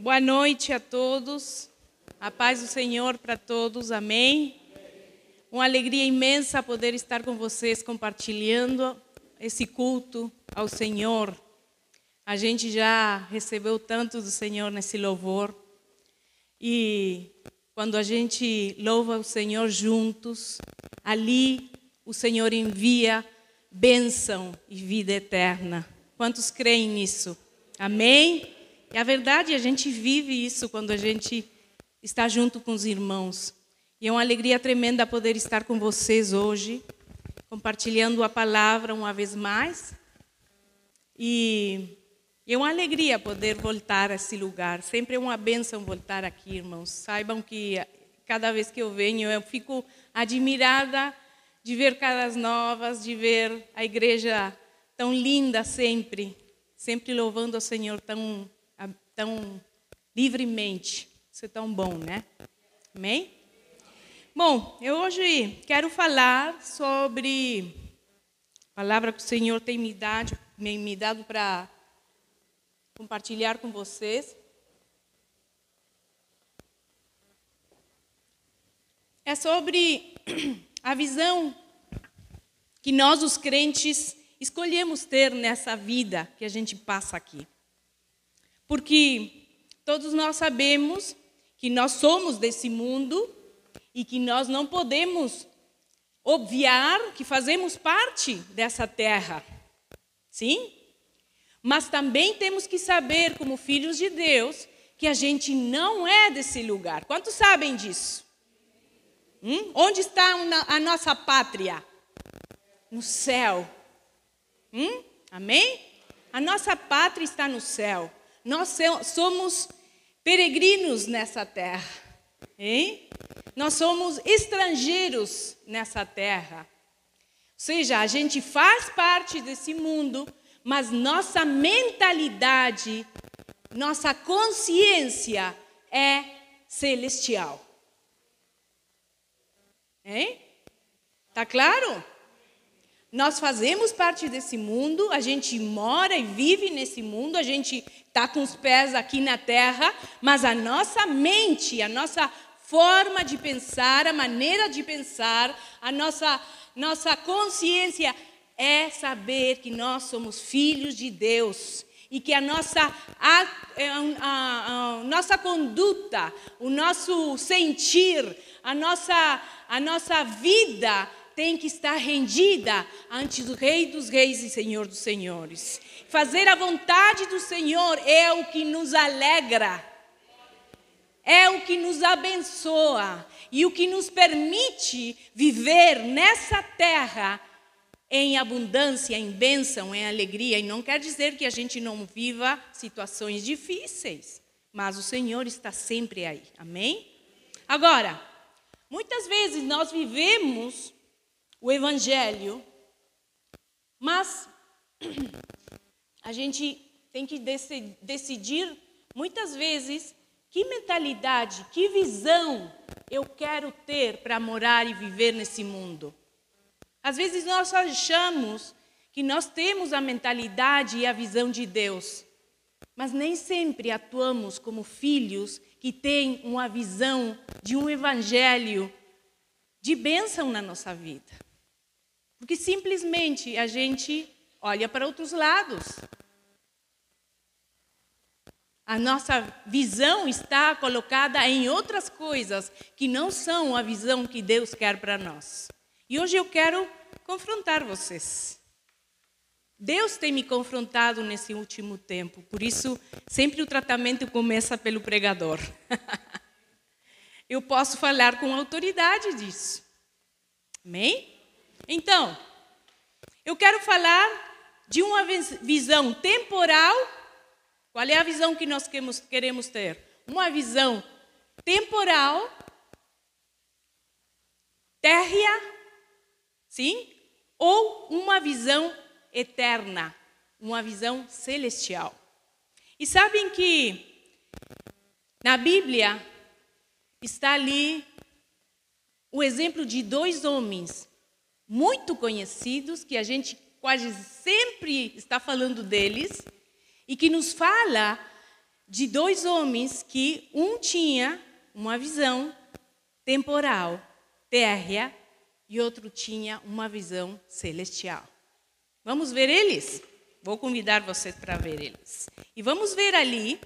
Boa noite a todos. A paz do Senhor para todos. Amém. Uma alegria imensa poder estar com vocês compartilhando esse culto ao Senhor. A gente já recebeu tanto do Senhor nesse louvor. E quando a gente louva o Senhor juntos, ali o Senhor envia bênção e vida eterna. Quantos creem nisso? Amém? E a verdade, a gente vive isso quando a gente está junto com os irmãos. E é uma alegria tremenda poder estar com vocês hoje, compartilhando a palavra uma vez mais. E é uma alegria poder voltar a esse lugar. Sempre é uma bênção voltar aqui, irmãos. Saibam que cada vez que eu venho, eu fico admirada de ver caras novas, de ver a igreja tão linda sempre, sempre louvando ao Senhor tão, tão livremente. Isso é tão bom, né? Amém? Bom, eu hoje quero falar sobre a palavra que o Senhor tem me dado, me dado para compartilhar com vocês. É sobre a visão que nós, os crentes, escolhemos ter nessa vida que a gente passa aqui. Porque todos nós sabemos que nós somos desse mundo e que nós não podemos obviar que fazemos parte dessa terra. Sim? Mas também temos que saber, como filhos de Deus, que a gente não é desse lugar. Quantos sabem disso? Hum? Onde está a nossa pátria? No céu. Hum? Amém? A nossa pátria está no céu. Nós somos peregrinos nessa terra. Hein? Nós somos estrangeiros nessa terra. Ou seja, a gente faz parte desse mundo, mas nossa mentalidade, nossa consciência é celestial. Hein? Tá claro? Nós fazemos parte desse mundo, a gente mora e vive nesse mundo, a gente está com os pés aqui na terra, mas a nossa mente, a nossa forma de pensar, a maneira de pensar, a nossa, nossa consciência é saber que nós somos filhos de Deus e que a nossa, a, a, a, a, nossa conduta, o nosso sentir, a nossa, a nossa vida tem que estar rendida ante o Rei dos Reis e Senhor dos Senhores. Fazer a vontade do Senhor é o que nos alegra, é o que nos abençoa e o que nos permite viver nessa terra em abundância, em bênção, em alegria. E não quer dizer que a gente não viva situações difíceis, mas o Senhor está sempre aí. Amém? Agora, muitas vezes nós vivemos o Evangelho, mas a gente tem que decidir muitas vezes que mentalidade, que visão eu quero ter para morar e viver nesse mundo. Às vezes nós achamos que nós temos a mentalidade e a visão de Deus, mas nem sempre atuamos como filhos que têm uma visão de um evangelho de bênção na nossa vida. Porque simplesmente a gente olha para outros lados. A nossa visão está colocada em outras coisas que não são a visão que Deus quer para nós. E hoje eu quero confrontar vocês. Deus tem me confrontado nesse último tempo, por isso sempre o tratamento começa pelo pregador. eu posso falar com autoridade disso. Amém? Então, eu quero falar de uma visão temporal. Qual é a visão que nós queremos ter? Uma visão temporal, térrea Sim? Ou uma visão eterna, uma visão celestial. E sabem que na Bíblia está ali o exemplo de dois homens muito conhecidos, que a gente quase sempre está falando deles, e que nos fala de dois homens que um tinha uma visão temporal, térrea, e outro tinha uma visão celestial. Vamos ver eles? Vou convidar vocês para ver eles. E vamos ver ali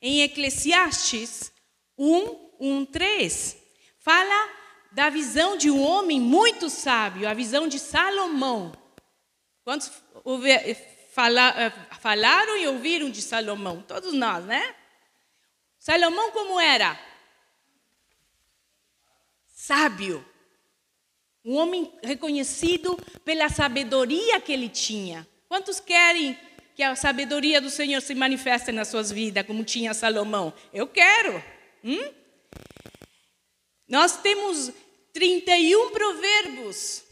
em Eclesiastes 1, 1, 3. Fala da visão de um homem muito sábio, a visão de Salomão. Quantos falaram e ouviram de Salomão? Todos nós, né? Salomão como era? Sábio. Um homem reconhecido pela sabedoria que ele tinha. Quantos querem que a sabedoria do Senhor se manifeste nas suas vidas, como tinha Salomão? Eu quero. Hum? Nós temos 31 provérbios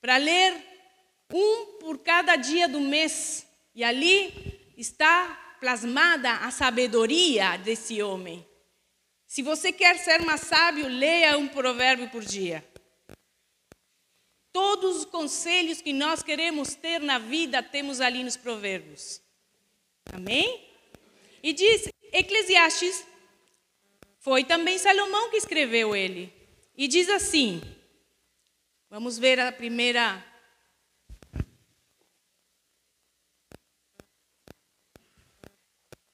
para ler, um por cada dia do mês. E ali está plasmada a sabedoria desse homem. Se você quer ser mais sábio, leia um provérbio por dia. Todos os conselhos que nós queremos ter na vida, temos ali nos provérbios. Amém? E diz, Eclesiastes, foi também Salomão que escreveu ele. E diz assim, vamos ver a primeira.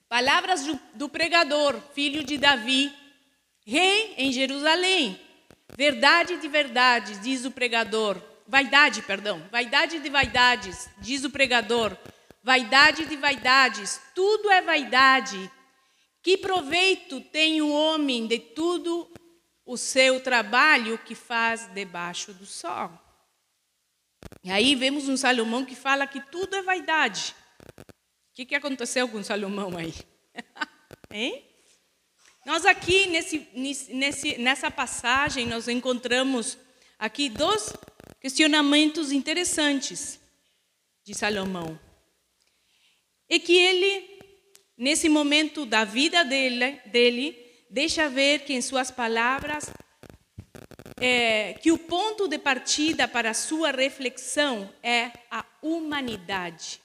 Palavras do, do pregador, filho de Davi, rei em Jerusalém. Verdade de verdades, diz o pregador, vaidade, perdão, vaidade de vaidades, diz o pregador, vaidade de vaidades, tudo é vaidade. Que proveito tem o homem de tudo o seu trabalho que faz debaixo do sol? E aí vemos um Salomão que fala que tudo é vaidade. O que, que aconteceu com Salomão aí? hein? Nós aqui nesse, nesse, nessa passagem nós encontramos aqui dois questionamentos interessantes de Salomão. E que ele, nesse momento da vida dele, dele deixa ver que em suas palavras é, que o ponto de partida para a sua reflexão é a humanidade.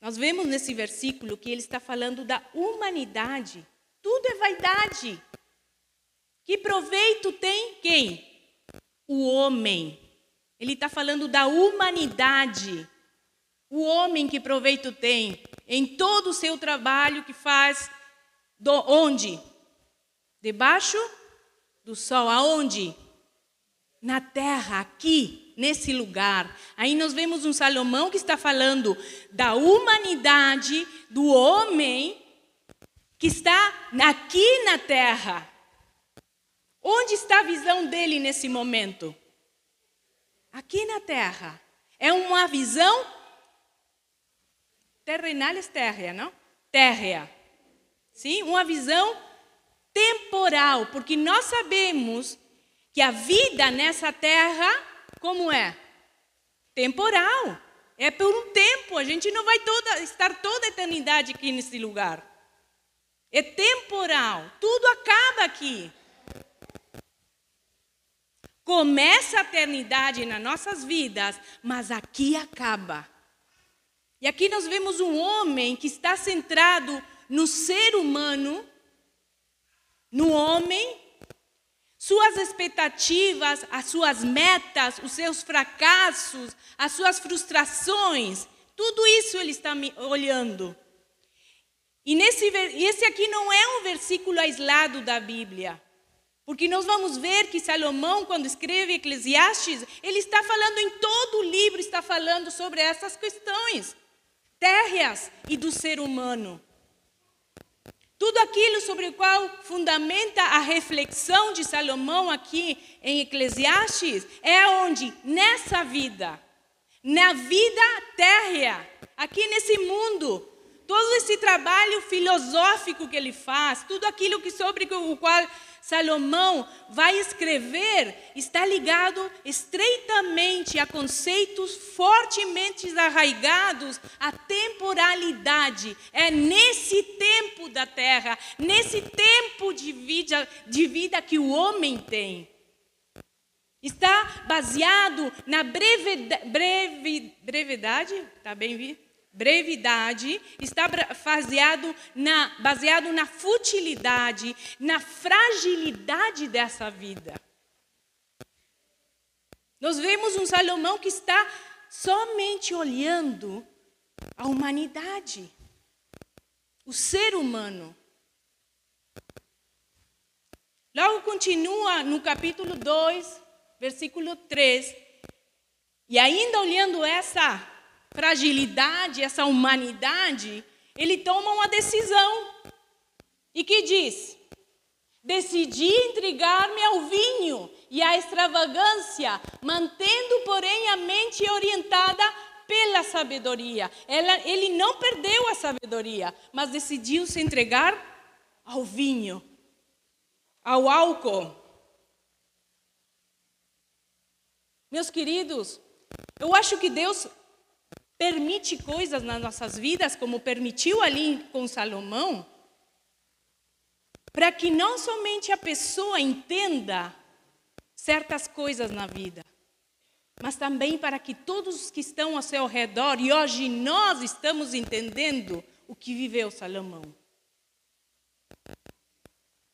Nós vemos nesse versículo que ele está falando da humanidade. Tudo é vaidade. Que proveito tem quem? o homem. Ele está falando da humanidade. O homem que proveito tem em todo o seu trabalho que faz, do, onde? Debaixo do sol. Aonde? Na terra, aqui, nesse lugar. Aí nós vemos um Salomão que está falando da humanidade, do homem que está aqui na terra. Onde está a visão dele nesse momento? Aqui na terra. É uma visão terrenal terra, não? Terra. Sim, uma visão temporal, porque nós sabemos que a vida nessa terra como é? Temporal. É por um tempo, a gente não vai toda, estar toda a eternidade aqui nesse lugar. É temporal, tudo acaba aqui. Começa a eternidade nas nossas vidas, mas aqui acaba. E aqui nós vemos um homem que está centrado no ser humano, no homem, suas expectativas, as suas metas, os seus fracassos, as suas frustrações, tudo isso ele está olhando. E nesse, esse aqui não é um versículo aislado da Bíblia. Porque nós vamos ver que Salomão, quando escreve Eclesiastes, ele está falando em todo o livro, está falando sobre essas questões térreas e do ser humano. Tudo aquilo sobre o qual fundamenta a reflexão de Salomão aqui em Eclesiastes é onde, nessa vida, na vida térrea, aqui nesse mundo, todo esse trabalho filosófico que ele faz, tudo aquilo que sobre o qual Salomão vai escrever está ligado estreitamente a conceitos fortemente arraigados à temporalidade. É nesse tempo da terra, nesse tempo de vida, de vida que o homem tem. Está baseado na brevidade, breve, brevidade, tá bem vi? Brevidade, está baseado na, baseado na futilidade, na fragilidade dessa vida. Nós vemos um Salomão que está somente olhando a humanidade, o ser humano. Logo continua no capítulo 2, versículo 3, e ainda olhando essa fragilidade, essa humanidade, ele toma uma decisão. E que diz: Decidi entregar-me ao vinho e à extravagância, mantendo, porém, a mente orientada pela sabedoria. Ela, ele não perdeu a sabedoria, mas decidiu se entregar ao vinho, ao álcool. Meus queridos, eu acho que Deus permite coisas nas nossas vidas, como permitiu ali com Salomão, para que não somente a pessoa entenda certas coisas na vida, mas também para que todos os que estão ao seu redor, e hoje nós estamos entendendo o que viveu Salomão.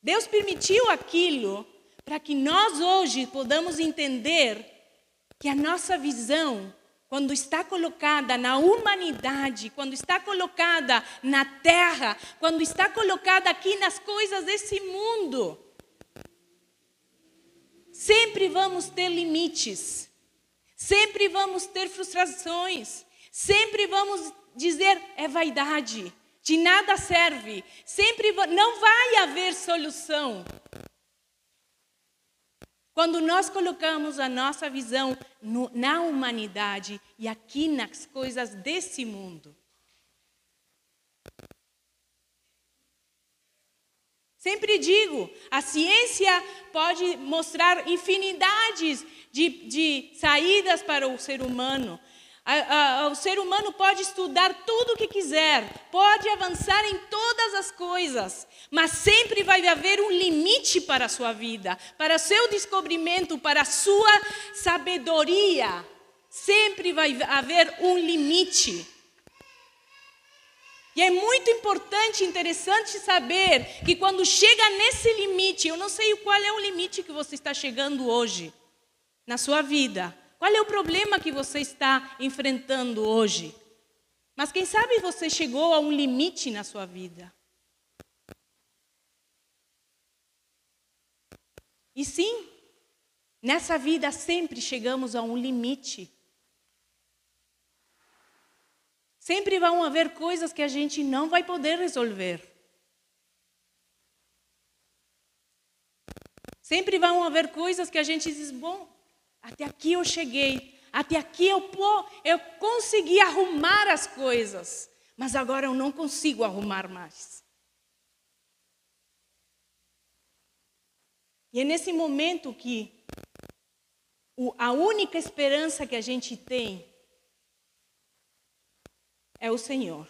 Deus permitiu aquilo para que nós hoje podamos entender que a nossa visão quando está colocada na humanidade, quando está colocada na terra, quando está colocada aqui nas coisas desse mundo, sempre vamos ter limites, sempre vamos ter frustrações, sempre vamos dizer é vaidade, de nada serve, sempre não vai haver solução. Quando nós colocamos a nossa visão no, na humanidade e aqui nas coisas desse mundo. Sempre digo, a ciência pode mostrar infinidades de, de saídas para o ser humano, a, a, o ser humano pode estudar tudo o que quiser, pode avançar em todas as coisas, mas sempre vai haver um limite para a sua vida, para o seu descobrimento, para a sua sabedoria. Sempre vai haver um limite. E é muito importante, interessante saber que quando chega nesse limite, eu não sei qual é o limite que você está chegando hoje na sua vida, qual é o problema que você está enfrentando hoje? Mas quem sabe você chegou a um limite na sua vida. E sim, nessa vida sempre chegamos a um limite. Sempre vão haver coisas que a gente não vai poder resolver. Sempre vão haver coisas que a gente diz, bom, até aqui eu cheguei, até aqui eu, eu consegui arrumar as coisas, mas agora eu não consigo arrumar mais. E é nesse momento que a única esperança que a gente tem é o Senhor.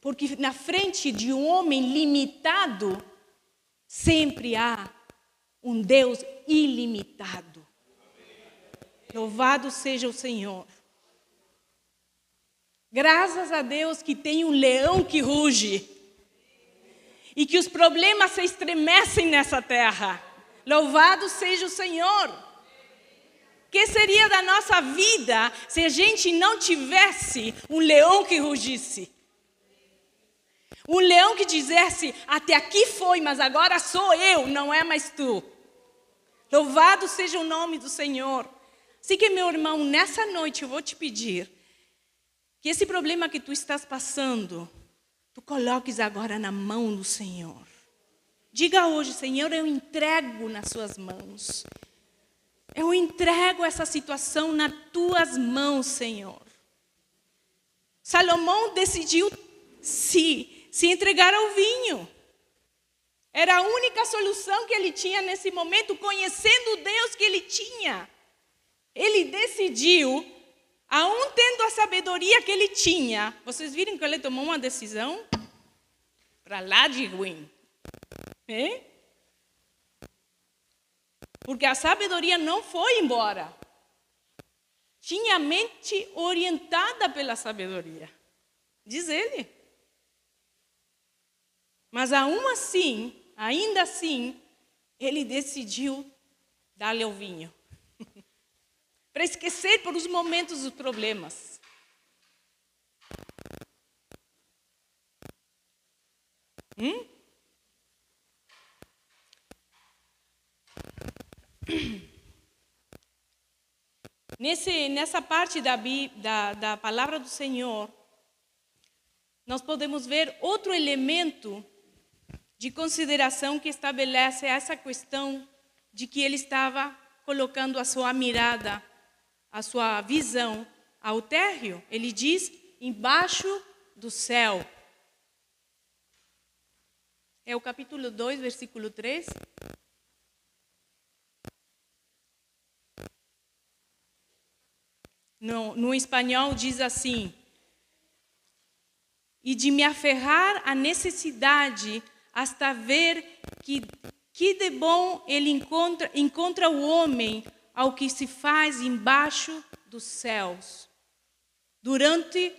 Porque na frente de um homem limitado, sempre há um Deus ilimitado. Louvado seja o Senhor. Graças a Deus que tem um leão que ruge e que os problemas se estremecem nessa terra. Louvado seja o Senhor. Que seria da nossa vida se a gente não tivesse um leão que rugisse? Um leão que dissesse: Até aqui foi, mas agora sou eu, não é mais tu. Louvado seja o nome do Senhor. Assim que, meu irmão, nessa noite eu vou te pedir que esse problema que tu estás passando, tu coloques agora na mão do Senhor. Diga hoje, Senhor, eu entrego nas suas mãos. Eu entrego essa situação nas tuas mãos, Senhor. Salomão decidiu se, se entregar ao vinho. Era a única solução que ele tinha nesse momento, conhecendo o Deus que ele tinha. Ele decidiu, aún tendo a sabedoria que ele tinha, vocês viram que ele tomou uma decisão para lá de ruim. Porque a sabedoria não foi embora. tinha a mente orientada pela sabedoria. Diz ele. Mas aún assim, ainda assim, ele decidiu dar-lhe o vinho. Para esquecer por os momentos os problemas. Hum? Nesse, nessa parte da, da, da palavra do Senhor, nós podemos ver outro elemento de consideração que estabelece essa questão de que ele estava colocando a sua mirada, a sua visão ao térreo. Ele diz: embaixo do céu. É o capítulo 2, versículo 3. No, no espanhol diz assim: e de me aferrar à necessidade hasta ver que, que de bom ele encontra, encontra o homem ao que se faz embaixo dos céus, durante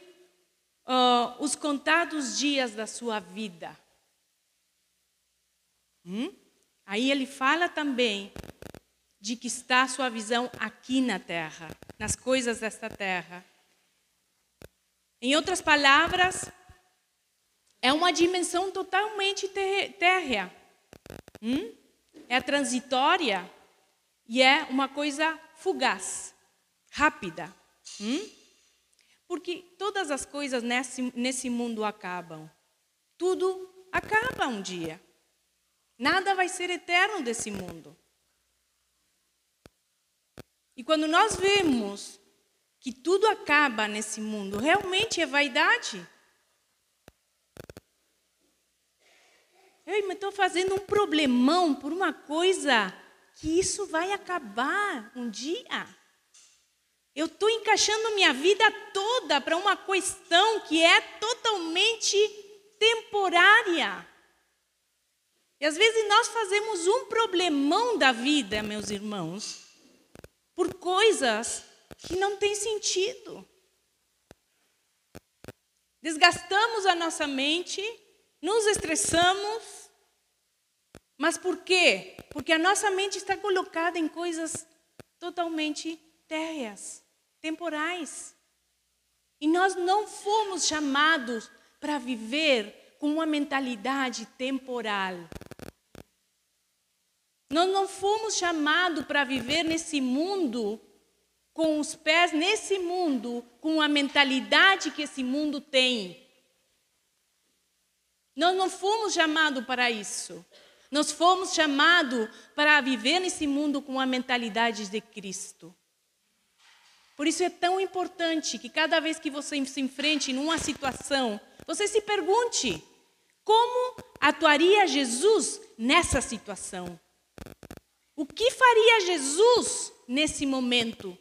uh, os contados dias da sua vida. Hum? Aí ele fala também de que está a sua visão aqui na terra, nas coisas desta terra. Em outras palavras, é uma dimensão totalmente térrea. Hum? É transitória e é uma coisa fugaz, rápida. Hum? Porque todas as coisas nesse, nesse mundo acabam. Tudo acaba um dia. Nada vai ser eterno desse mundo. E quando nós vemos que tudo acaba nesse mundo, realmente é vaidade. Eu estou fazendo um problemão por uma coisa que isso vai acabar um dia. Eu estou encaixando minha vida toda para uma questão que é totalmente temporária. E às vezes nós fazemos um problemão da vida, meus irmãos, por coisas que não têm sentido. Desgastamos a nossa mente, nos estressamos, mas por quê? Porque a nossa mente está colocada em coisas totalmente térreas, temporais. E nós não fomos chamados para viver com uma mentalidade temporal. Nós não fomos chamados para viver nesse mundo com os pés nesse mundo, com a mentalidade que esse mundo tem. Nós não fomos chamados para isso. Nós fomos chamados para viver nesse mundo com a mentalidade de Cristo. Por isso é tão importante que cada vez que você se enfrente numa situação, você se pergunte: como atuaria Jesus nessa situação? O que faria Jesus nesse momento?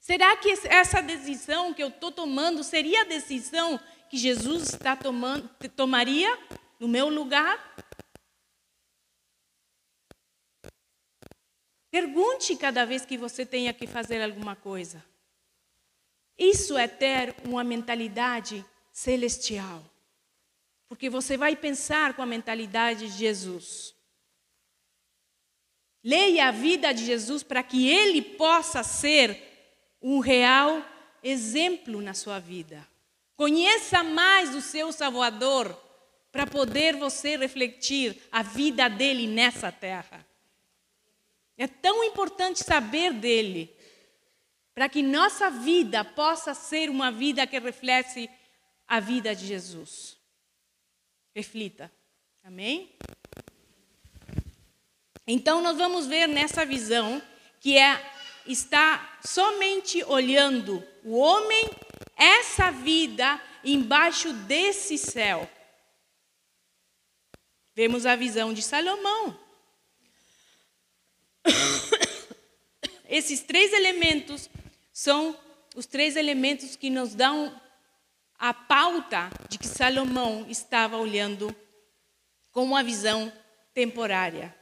Será que essa decisão que eu estou tomando seria a decisão que Jesus está tomando, tomaria no meu lugar? Pergunte cada vez que você tenha que fazer alguma coisa. Isso é ter uma mentalidade celestial. Porque você vai pensar com a mentalidade de Jesus. Leia a vida de Jesus para que ele possa ser um real exemplo na sua vida. Conheça mais o seu Salvador para poder você refletir a vida dele nessa terra. É tão importante saber dele para que nossa vida possa ser uma vida que reflete a vida de Jesus. Reflita. Amém? Então nós vamos ver nessa visão que é está somente olhando o homem essa vida embaixo desse céu. Vemos a visão de Salomão. Esses três elementos são os três elementos que nos dão a pauta de que Salomão estava olhando com uma visão temporária.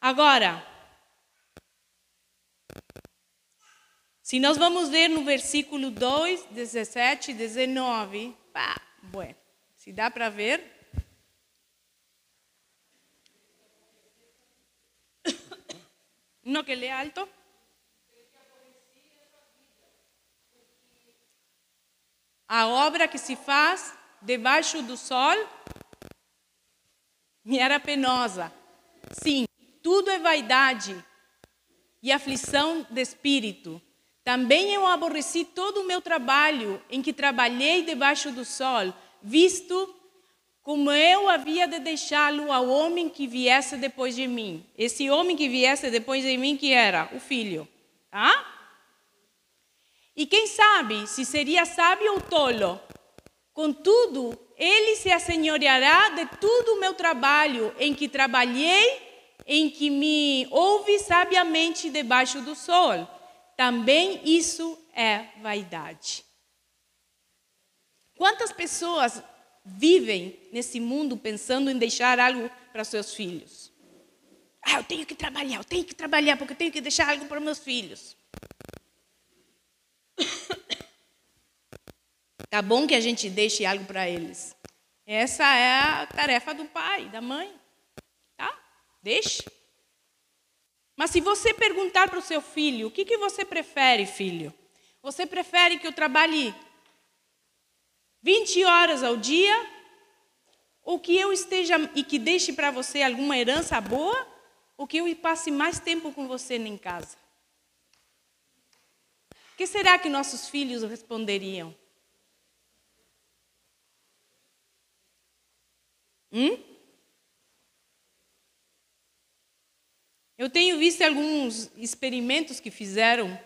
Agora, se nós vamos ver no versículo 2, 17 e 19, pá, bueno, se dá para ver. No que lê alto. A obra que se faz debaixo do sol me era penosa. Sim, tudo é vaidade e aflição de espírito. Também eu aborreci todo o meu trabalho em que trabalhei debaixo do sol, visto como eu havia de deixá-lo ao homem que viesse depois de mim. Esse homem que viesse depois de mim, que era o filho. Tá? E quem sabe se seria sábio ou tolo. Contudo, ele se assenhoreará de todo o meu trabalho em que trabalhei, em que me ouve sabiamente debaixo do sol. Também isso é vaidade. Quantas pessoas vivem nesse mundo pensando em deixar algo para seus filhos? Ah, eu tenho que trabalhar, eu tenho que trabalhar porque eu tenho que deixar algo para meus filhos. Tá bom que a gente deixe algo para eles. Essa é a tarefa do pai, da mãe. Tá? Deixe. Mas se você perguntar para o seu filho, o que, que você prefere, filho? Você prefere que eu trabalhe 20 horas ao dia? Ou que eu esteja e que deixe para você alguma herança boa? Ou que eu passe mais tempo com você em casa? O que será que nossos filhos responderiam? Hum? Eu tenho visto alguns experimentos que fizeram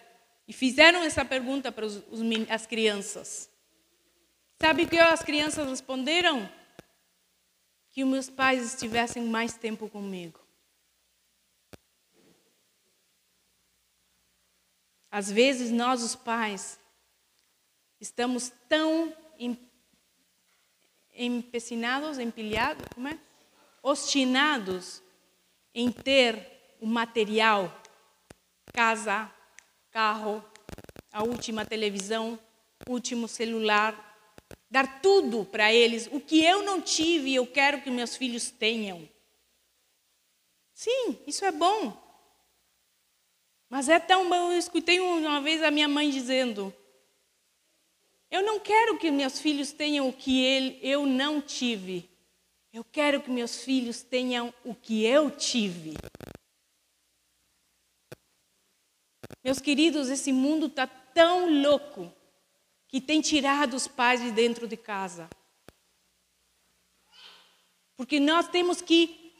e fizeram essa pergunta para os, os, as crianças. Sabe o que as crianças responderam? Que meus pais estivessem mais tempo comigo. Às vezes nós, os pais, estamos tão empecinados, empilhados, como é? Ostinados em ter o material, casa, carro, a última televisão, último celular, dar tudo para eles, o que eu não tive, eu quero que meus filhos tenham. Sim, isso é bom. Mas é tão bom. Eu escutei uma vez a minha mãe dizendo: Eu não quero que meus filhos tenham o que ele, eu não tive. Eu quero que meus filhos tenham o que eu tive. Meus queridos, esse mundo está tão louco que tem tirado os pais de dentro de casa. Porque nós temos que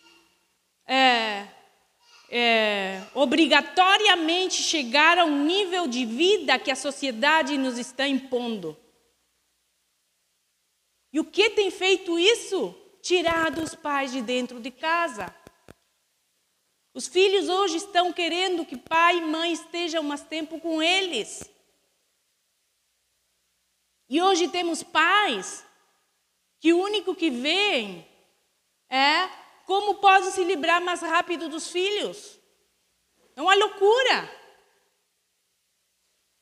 é, é, obrigatoriamente chegar a um nível de vida que a sociedade nos está impondo. E o que tem feito isso? Tirado os pais de dentro de casa. Os filhos hoje estão querendo que pai e mãe estejam mais tempo com eles. E hoje temos pais que o único que veem é como podem se livrar mais rápido dos filhos. É uma loucura.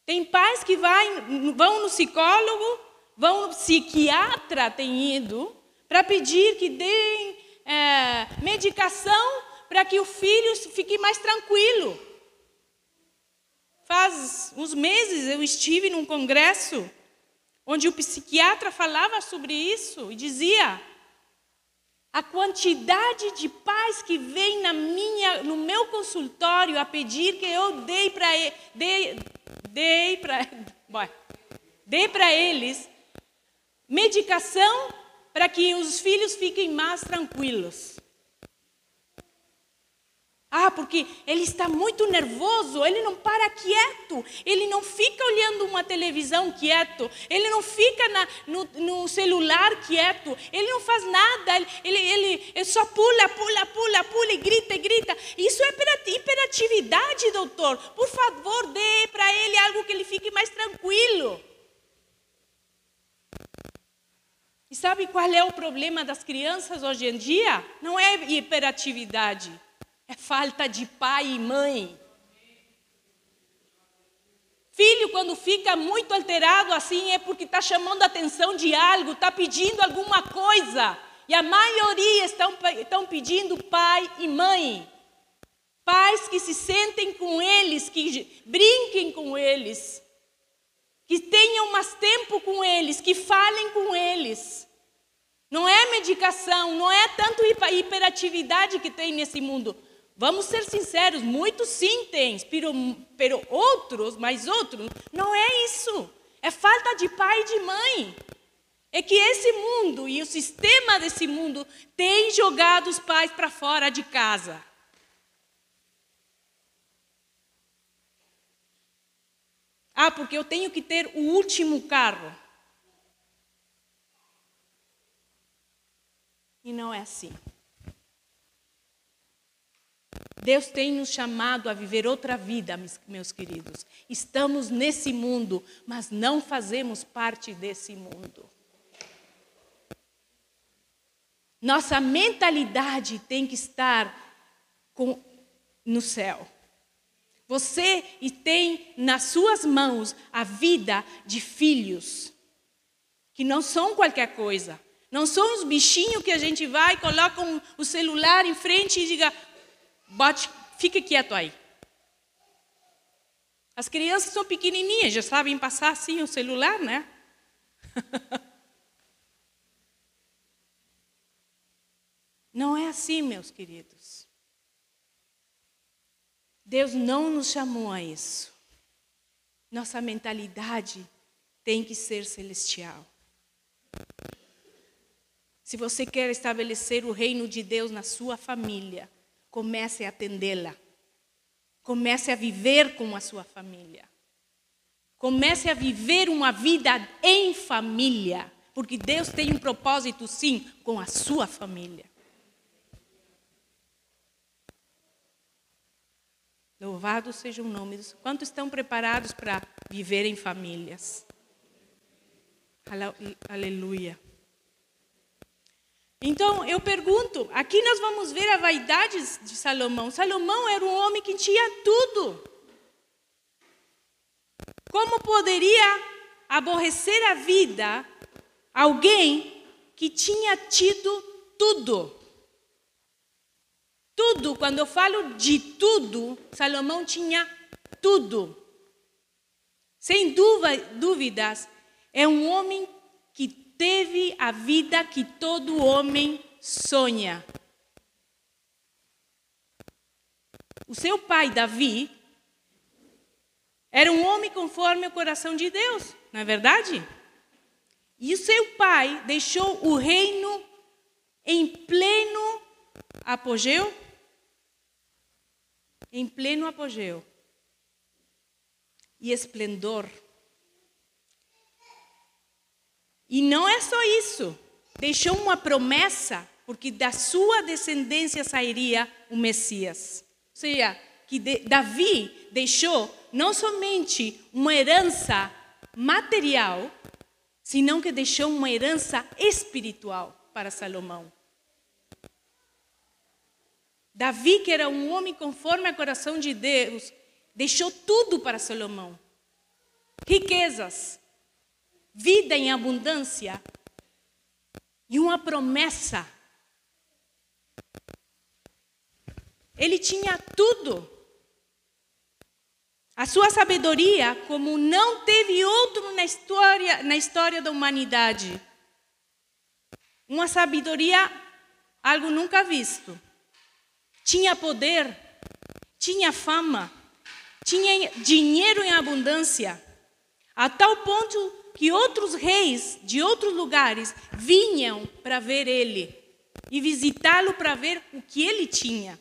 Tem pais que vai, vão no psicólogo, vão no psiquiatra, tem ido, para pedir que deem é, medicação para que o filho fique mais tranquilo. Faz uns meses eu estive num congresso onde o psiquiatra falava sobre isso e dizia: a quantidade de pais que vem na minha, no meu consultório a pedir que eu dei para dei, dei para dei para eles medicação para que os filhos fiquem mais tranquilos. Ah, porque ele está muito nervoso, ele não para quieto, ele não fica olhando uma televisão quieto, ele não fica na, no, no, celular quieto, ele não faz nada, ele, ele, ele só pula, pula, pula, pula e grita e grita. Isso é hiperatividade, doutor. Por favor, dê para ele algo que ele fique mais tranquilo. E sabe qual é o problema das crianças hoje em dia? Não é hiperatividade é falta de pai e mãe. Filho, quando fica muito alterado assim, é porque está chamando a atenção de algo, está pedindo alguma coisa. E a maioria estão, estão pedindo pai e mãe. Pais que se sentem com eles, que brinquem com eles, que tenham mais tempo com eles, que falem com eles. Não é medicação, não é tanto hiperatividade que tem nesse mundo. Vamos ser sinceros, muitos sim têm, pero, pero outros, mas outros, não é isso. É falta de pai e de mãe. É que esse mundo e o sistema desse mundo tem jogado os pais para fora de casa. Ah, porque eu tenho que ter o último carro. E não é assim. Deus tem nos chamado a viver outra vida, meus queridos. Estamos nesse mundo, mas não fazemos parte desse mundo. Nossa mentalidade tem que estar com, no céu. Você tem nas suas mãos a vida de filhos, que não são qualquer coisa. Não são os bichinhos que a gente vai, coloca um, o celular em frente e diga: Bote, fique quieto aí. As crianças são pequenininhas, já sabem passar assim o celular, né? Não é assim, meus queridos. Deus não nos chamou a isso. Nossa mentalidade tem que ser celestial. Se você quer estabelecer o reino de Deus na sua família, comece a atendê-la. Comece a viver com a sua família. Comece a viver uma vida em família, porque Deus tem um propósito, sim, com a sua família. Louvado seja o nome dos. Quantos estão preparados para viver em famílias? Aleluia. Então eu pergunto, aqui nós vamos ver a vaidade de Salomão. Salomão era um homem que tinha tudo. Como poderia aborrecer a vida alguém que tinha tido tudo? Tudo, quando eu falo de tudo, Salomão tinha tudo. Sem dúvidas, é um homem teve a vida que todo homem sonha. O seu pai, Davi, era um homem conforme o coração de Deus, não é verdade? E o seu pai deixou o reino em pleno apogeu. Em pleno apogeu. E esplendor. E não é só isso. Deixou uma promessa, porque da sua descendência sairia o Messias. Ou seja, que Davi deixou não somente uma herança material, senão que deixou uma herança espiritual para Salomão. Davi, que era um homem conforme ao coração de Deus, deixou tudo para Salomão: riquezas, vida em abundância e uma promessa. Ele tinha tudo. A sua sabedoria, como não teve outro na história, na história da humanidade. Uma sabedoria, algo nunca visto. Tinha poder, tinha fama, tinha dinheiro em abundância, a tal ponto que outros reis de outros lugares vinham para ver ele e visitá-lo para ver o que ele tinha.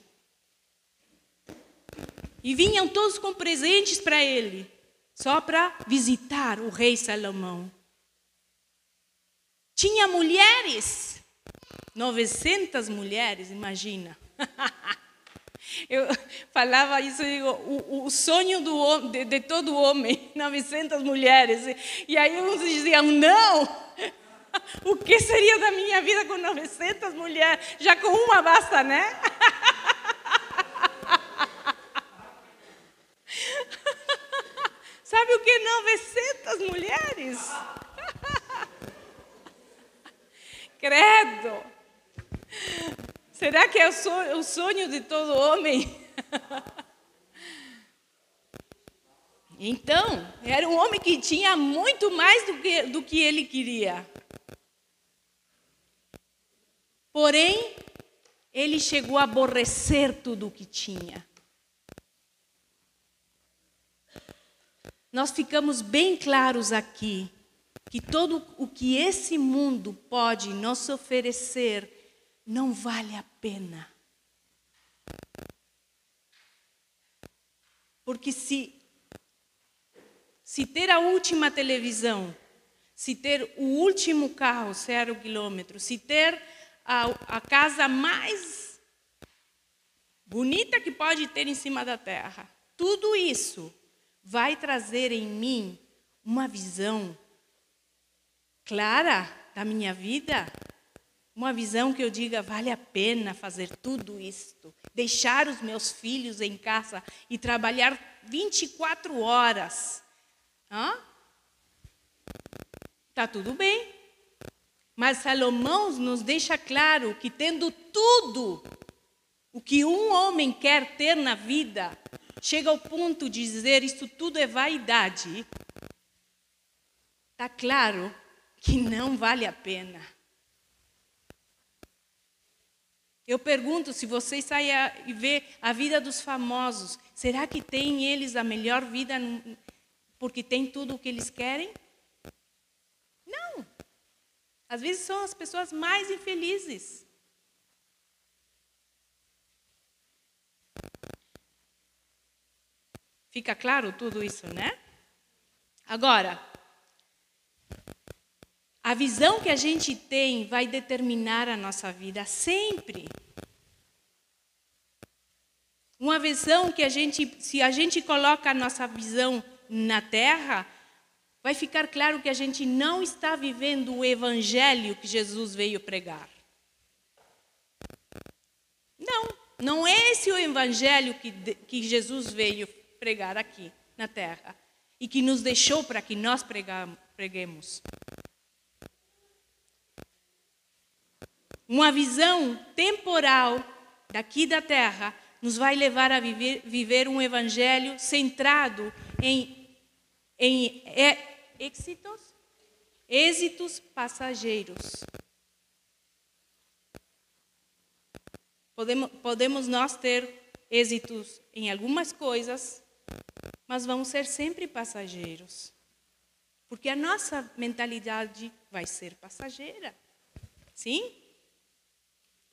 E vinham todos com presentes para ele, só para visitar o rei Salomão. Tinha mulheres, 900 mulheres, imagina. Eu falava isso, digo, o, o sonho do, de, de todo homem, 900 mulheres. E aí uns diziam, não! O que seria da minha vida com 900 mulheres? Já com uma basta, né? Sabe o que? 900 mulheres. Credo. Será que é o sonho de todo homem? Então, era um homem que tinha muito mais do que, do que ele queria. Porém, ele chegou a aborrecer tudo o que tinha. Nós ficamos bem claros aqui que todo o que esse mundo pode nos oferecer não vale a pena. Porque se se ter a última televisão, se ter o último carro, zero quilômetro, se ter a, a casa mais bonita que pode ter em cima da terra, tudo isso vai trazer em mim uma visão clara da minha vida, uma visão que eu diga vale a pena fazer tudo isto, deixar os meus filhos em casa e trabalhar 24 horas. Hã? Tá tudo bem. Mas Salomão nos deixa claro que tendo tudo o que um homem quer ter na vida, chega ao ponto de dizer isso tudo é vaidade, está claro que não vale a pena. Eu pergunto se vocês saem e vê a vida dos famosos, será que tem eles a melhor vida porque tem tudo o que eles querem? Não. Às vezes são as pessoas mais infelizes. Fica claro tudo isso, né? Agora, a visão que a gente tem vai determinar a nossa vida sempre. Uma visão que a gente, se a gente coloca a nossa visão na terra, vai ficar claro que a gente não está vivendo o evangelho que Jesus veio pregar. Não, não é esse o evangelho que, que Jesus veio pregar aqui na terra e que nos deixou para que nós preguemos. Uma visão temporal daqui da terra nos vai levar a viver, viver um evangelho centrado em, em é, êxitos, êxitos passageiros. Podemos, podemos nós ter êxitos em algumas coisas, mas vamos ser sempre passageiros. Porque a nossa mentalidade vai ser passageira. Sim?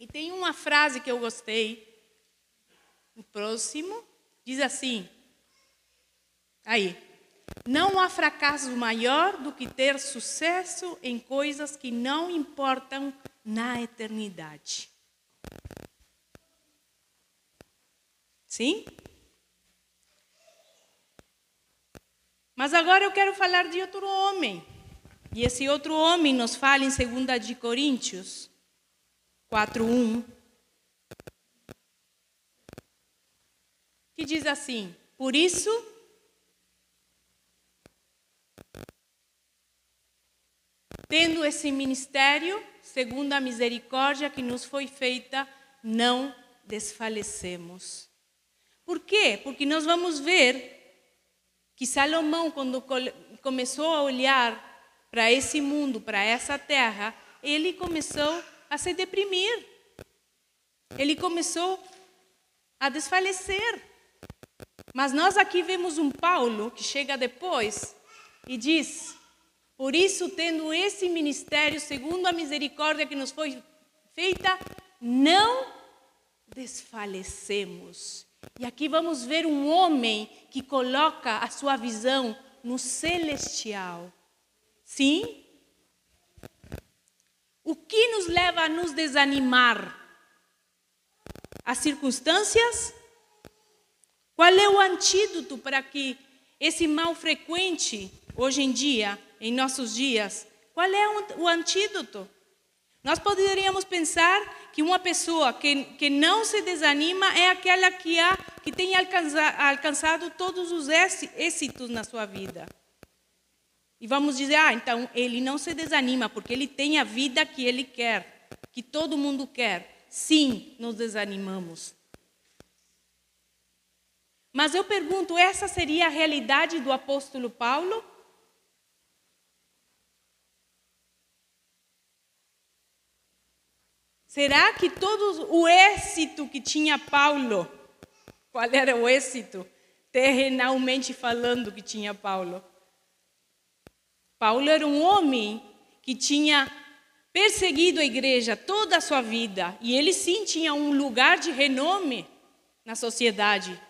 E tem uma frase que eu gostei. O próximo diz assim: aí, não há fracasso maior do que ter sucesso em coisas que não importam na eternidade. Sim? Mas agora eu quero falar de outro homem. E esse outro homem nos fala em 2 de Coríntios 4:1 que diz assim: Por isso tendo esse ministério, segundo a misericórdia que nos foi feita, não desfalecemos. Por quê? Porque nós vamos ver que Salomão, quando começou a olhar para esse mundo, para essa terra, ele começou a se deprimir. Ele começou a desfalecer. Mas nós aqui vemos um Paulo que chega depois e diz: Por isso, tendo esse ministério, segundo a misericórdia que nos foi feita, não desfalecemos. E aqui vamos ver um homem que coloca a sua visão no celestial. Sim? O que nos leva a nos desanimar? As circunstâncias? Qual é o antídoto para que esse mal frequente hoje em dia, em nossos dias, qual é o antídoto? Nós poderíamos pensar que uma pessoa que, que não se desanima é aquela que há que tenha alcançado todos os êxitos na sua vida. E vamos dizer, ah, então ele não se desanima porque ele tem a vida que ele quer, que todo mundo quer. Sim, nos desanimamos. Mas eu pergunto, essa seria a realidade do apóstolo Paulo? Será que todo o êxito que tinha Paulo, qual era o êxito, terrenalmente falando, que tinha Paulo? Paulo era um homem que tinha perseguido a igreja toda a sua vida, e ele sim tinha um lugar de renome na sociedade.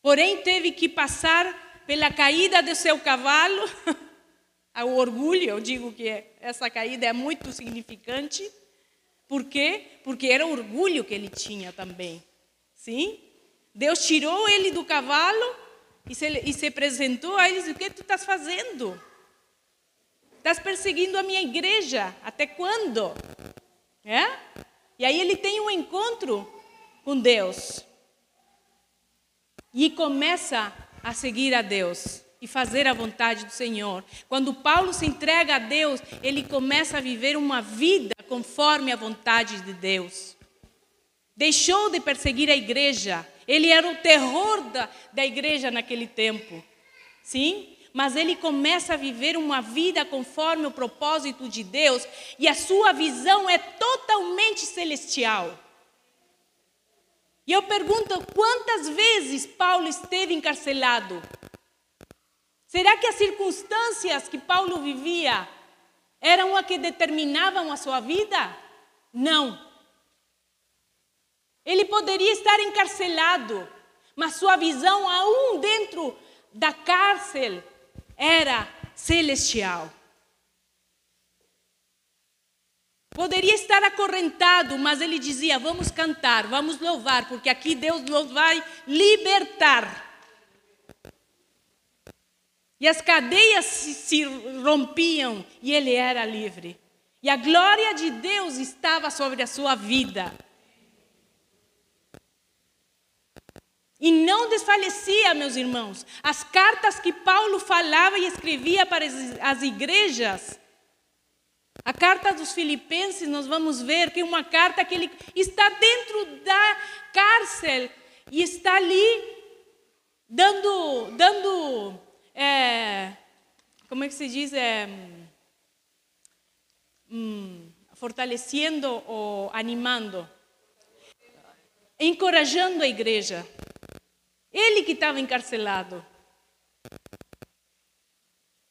Porém, teve que passar pela caída do seu cavalo, o orgulho, eu digo que essa caída é muito significante por quê? Porque era o orgulho que ele tinha também. Sim? Deus tirou ele do cavalo e se, e se apresentou a eles: O que tu estás fazendo? Estás perseguindo a minha igreja. Até quando? É? E aí ele tem um encontro com Deus. E começa a seguir a Deus e fazer a vontade do Senhor. Quando Paulo se entrega a Deus, ele começa a viver uma vida conforme a vontade de Deus. Deixou de perseguir a igreja. Ele era o terror da, da igreja naquele tempo. Sim? Mas ele começa a viver uma vida conforme o propósito de Deus e a sua visão é totalmente celestial. E eu pergunto quantas vezes Paulo esteve encarcelado? Será que as circunstâncias que Paulo vivia eram as que determinavam a sua vida? Não. Ele poderia estar encarcelado, mas sua visão, aún dentro da cárcel, era celestial. Poderia estar acorrentado, mas ele dizia: Vamos cantar, vamos louvar, porque aqui Deus nos vai libertar. E as cadeias se, rompiam e ele era livre. E a glória de Deus estava sobre a sua vida. E não desfalecia, meus irmãos. As cartas que Paulo falava e escrevia para as igrejas, a carta dos Filipenses, nós vamos ver que é uma carta que ele está dentro da cárcel e está ali dando, dando é, como é que se diz? É, hum, fortalecendo ou animando, encorajando a igreja. Ele que estava encarcelado.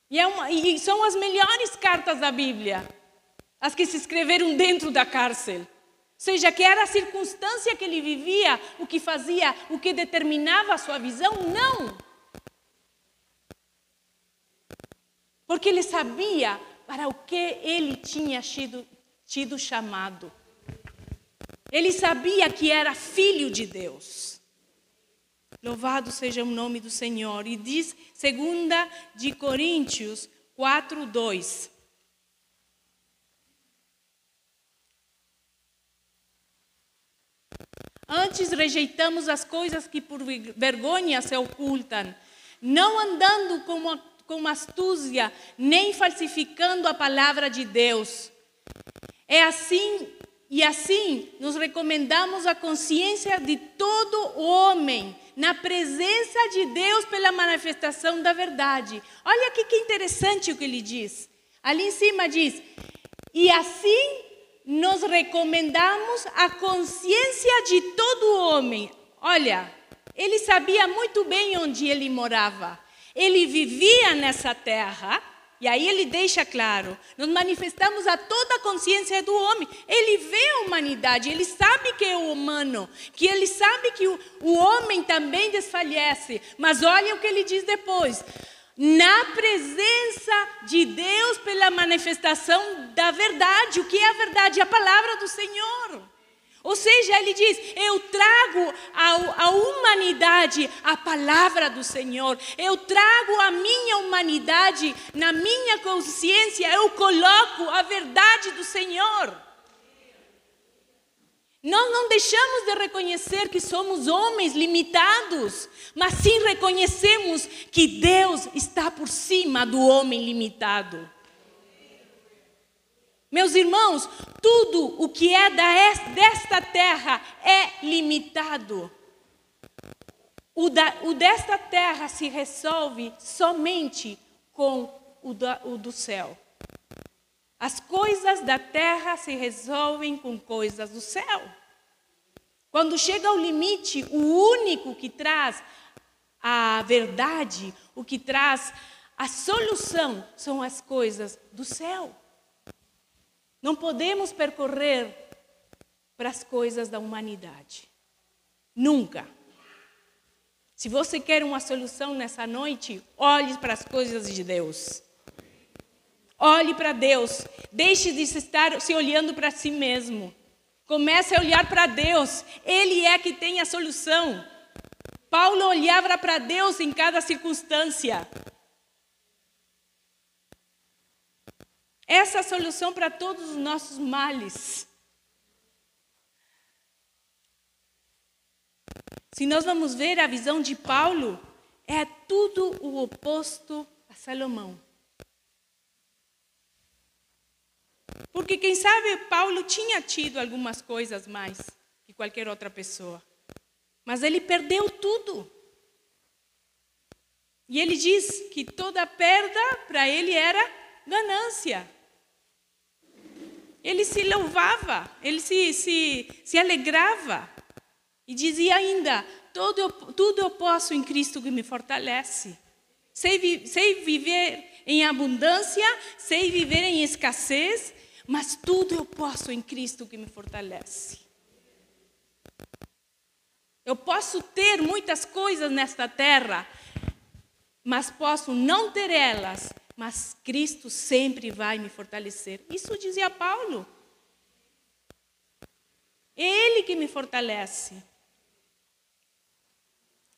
E, é uma, e são as melhores cartas da Bíblia, as que se escreveram dentro da cárcel. Ou seja, que era a circunstância que ele vivia, o que fazia, o que determinava a sua visão? Não. porque ele sabia para o que ele tinha tido, tido chamado. Ele sabia que era filho de Deus. Louvado seja o nome do Senhor. E diz 2 de Coríntios 4, 2. Antes rejeitamos as coisas que por vergonha se ocultam, não andando como com astúcia, nem falsificando a palavra de Deus. É assim e assim nos recomendamos a consciência de todo homem na presença de Deus pela manifestação da verdade. Olha aqui que interessante o que ele diz. Ali em cima diz: "E assim nos recomendamos a consciência de todo homem". Olha, ele sabia muito bem onde ele morava. Ele vivia nessa terra, e aí ele deixa claro: nós manifestamos a toda a consciência do homem. Ele vê a humanidade, ele sabe que é humano, que ele sabe que o, o homem também desfalece. Mas olha o que ele diz depois: na presença de Deus pela manifestação da verdade. O que é a verdade? A palavra do Senhor. Ou seja, ele diz: Eu trago à humanidade a palavra do Senhor, eu trago a minha humanidade na minha consciência, eu coloco a verdade do Senhor. Nós não deixamos de reconhecer que somos homens limitados, mas sim reconhecemos que Deus está por cima do homem limitado. Meus irmãos, tudo o que é desta terra é limitado. O, da, o desta terra se resolve somente com o, da, o do céu. As coisas da terra se resolvem com coisas do céu. Quando chega ao limite, o único que traz a verdade, o que traz a solução, são as coisas do céu. Não podemos percorrer para as coisas da humanidade. Nunca. Se você quer uma solução nessa noite, olhe para as coisas de Deus. Olhe para Deus. Deixe de estar se olhando para si mesmo. Comece a olhar para Deus. Ele é que tem a solução. Paulo olhava para Deus em cada circunstância. Essa é a solução para todos os nossos males. Se nós vamos ver a visão de Paulo, é tudo o oposto a Salomão. Porque quem sabe Paulo tinha tido algumas coisas mais que qualquer outra pessoa. Mas ele perdeu tudo. E ele diz que toda perda para ele era ganância. Ele se louvava, ele se, se, se alegrava. E dizia ainda: tudo tudo eu posso em Cristo que me fortalece. Sei, sei viver em abundância, sei viver em escassez, mas tudo eu posso em Cristo que me fortalece. Eu posso ter muitas coisas nesta terra, mas posso não ter elas, mas Cristo sempre vai me fortalecer. Isso dizia Paulo. Ele que me fortalece.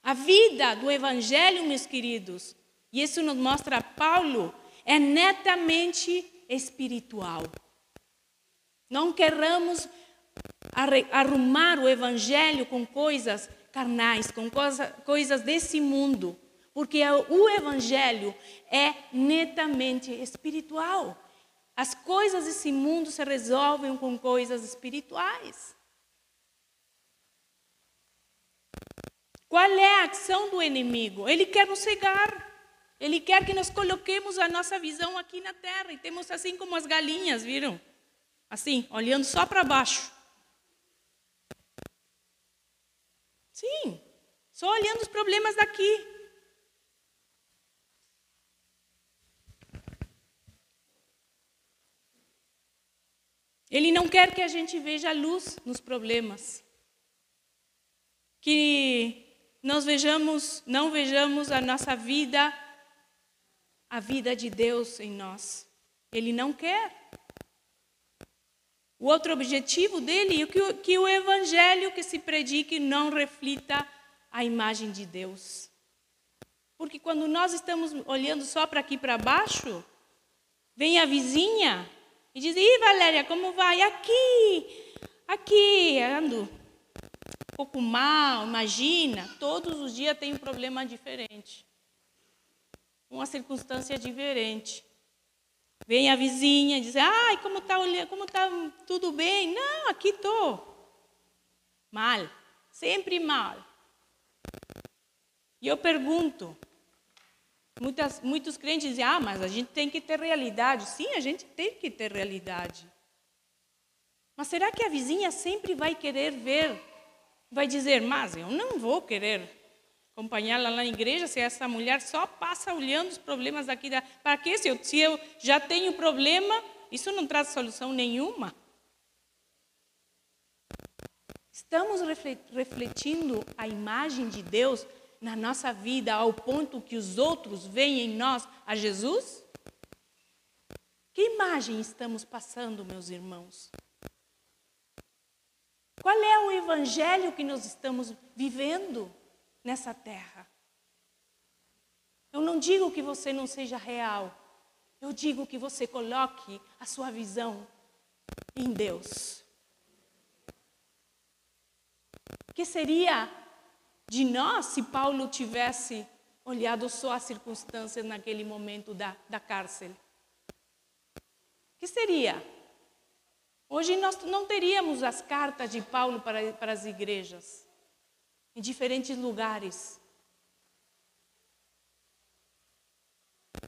A vida do Evangelho, meus queridos, e isso nos mostra Paulo, é netamente espiritual. Não queramos arrumar o evangelho com coisas carnais, com coisas desse mundo, porque o evangelho é netamente espiritual. As coisas desse mundo se resolvem com coisas espirituais. Qual é a ação do inimigo? Ele quer nos cegar. Ele quer que nós coloquemos a nossa visão aqui na terra. E temos assim como as galinhas, viram? Assim, olhando só para baixo. Sim, só olhando os problemas daqui. Ele não quer que a gente veja a luz nos problemas. Que nós vejamos, não vejamos a nossa vida, a vida de Deus em nós. Ele não quer. O outro objetivo dele é que, que o evangelho que se predique não reflita a imagem de Deus. Porque quando nós estamos olhando só para aqui para baixo, vem a vizinha e diz: Ih, Valéria, como vai? Aqui, aqui, ando um pouco mal, imagina. Todos os dias tem um problema diferente, uma circunstância diferente. Vem a vizinha e diz: Ai, como está como tá tudo bem? Não, aqui estou. Mal, sempre mal. E eu pergunto: muitas, muitos crentes dizem: Ah, mas a gente tem que ter realidade. Sim, a gente tem que ter realidade. Mas será que a vizinha sempre vai querer ver? Vai dizer: Mas eu não vou querer acompanhá-la lá na igreja se essa mulher só passa olhando os problemas daqui. Da... Para que se eu, se eu já tenho problema, isso não traz solução nenhuma. Estamos refletindo a imagem de Deus na nossa vida ao ponto que os outros veem em nós a Jesus? Que imagem estamos passando, meus irmãos? Qual é o evangelho que nós estamos vivendo? nessa terra. Eu não digo que você não seja real. Eu digo que você coloque a sua visão em Deus. que seria de nós se Paulo tivesse olhado só as circunstâncias naquele momento da, da cárcere? que seria? Hoje nós não teríamos as cartas de Paulo para, para as igrejas, em diferentes lugares.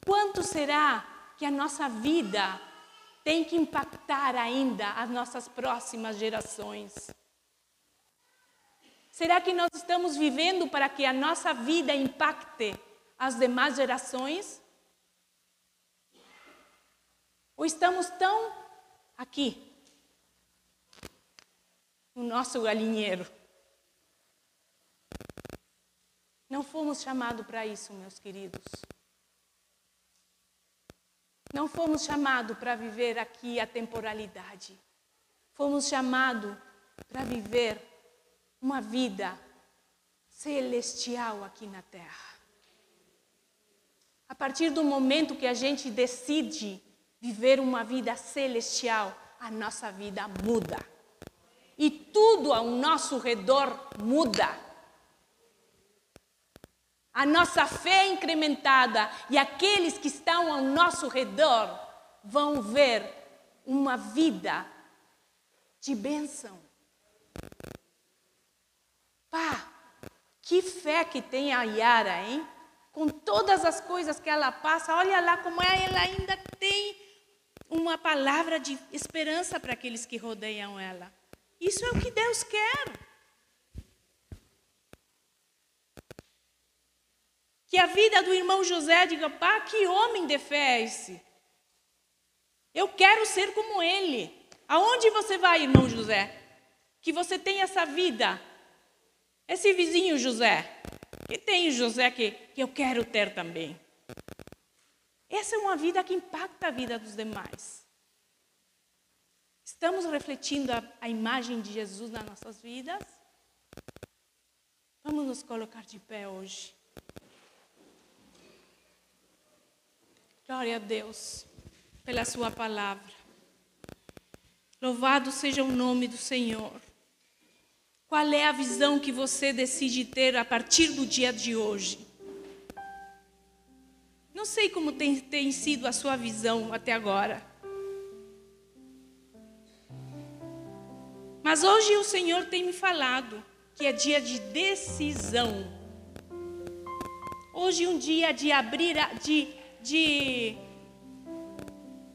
Quanto será que a nossa vida tem que impactar ainda as nossas próximas gerações? Será que nós estamos vivendo para que a nossa vida impacte as demais gerações? Ou estamos tão aqui, no nosso galinheiro? Não fomos chamados para isso, meus queridos. Não fomos chamados para viver aqui a temporalidade. Fomos chamados para viver uma vida celestial aqui na terra. A partir do momento que a gente decide viver uma vida celestial, a nossa vida muda. E tudo ao nosso redor muda. A nossa fé é incrementada e aqueles que estão ao nosso redor vão ver uma vida de bênção. Pá, que fé que tem a Yara, hein? Com todas as coisas que ela passa, olha lá como ela ainda tem uma palavra de esperança para aqueles que rodeiam ela. Isso é o que Deus quer. Que a vida do irmão José diga, pá, que homem de fé é esse? Eu quero ser como ele. Aonde você vai, irmão José? Que você tenha essa vida. Esse vizinho José. Que tem José que, que eu quero ter também. Essa é uma vida que impacta a vida dos demais. Estamos refletindo a, a imagem de Jesus nas nossas vidas? Vamos nos colocar de pé hoje. Glória a Deus pela Sua palavra. Louvado seja o nome do Senhor. Qual é a visão que você decide ter a partir do dia de hoje? Não sei como tem, tem sido a sua visão até agora. Mas hoje o Senhor tem me falado que é dia de decisão. Hoje um dia de abrir, de, de,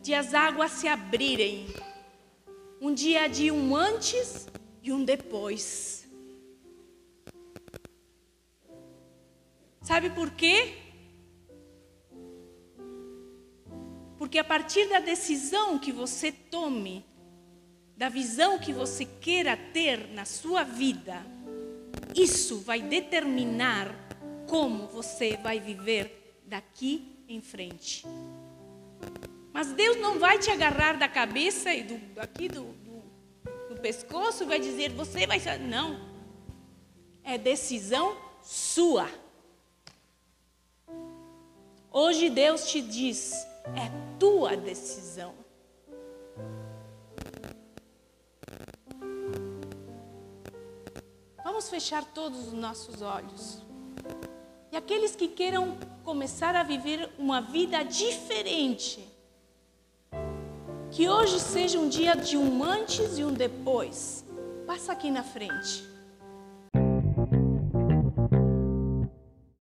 de as águas se abrirem. Um dia de um antes e um depois. Sabe por quê? Porque a partir da decisão que você tome, da visão que você queira ter na sua vida, isso vai determinar como você vai viver daqui em frente. Mas Deus não vai te agarrar da cabeça e do, aqui do, pescoço vai dizer, você vai ser. Não. É decisão sua. Hoje Deus te diz: é tua decisão. Vamos fechar todos os nossos olhos. E aqueles que queiram começar a viver uma vida diferente, que hoje seja um dia de um antes e um depois, passa aqui na frente.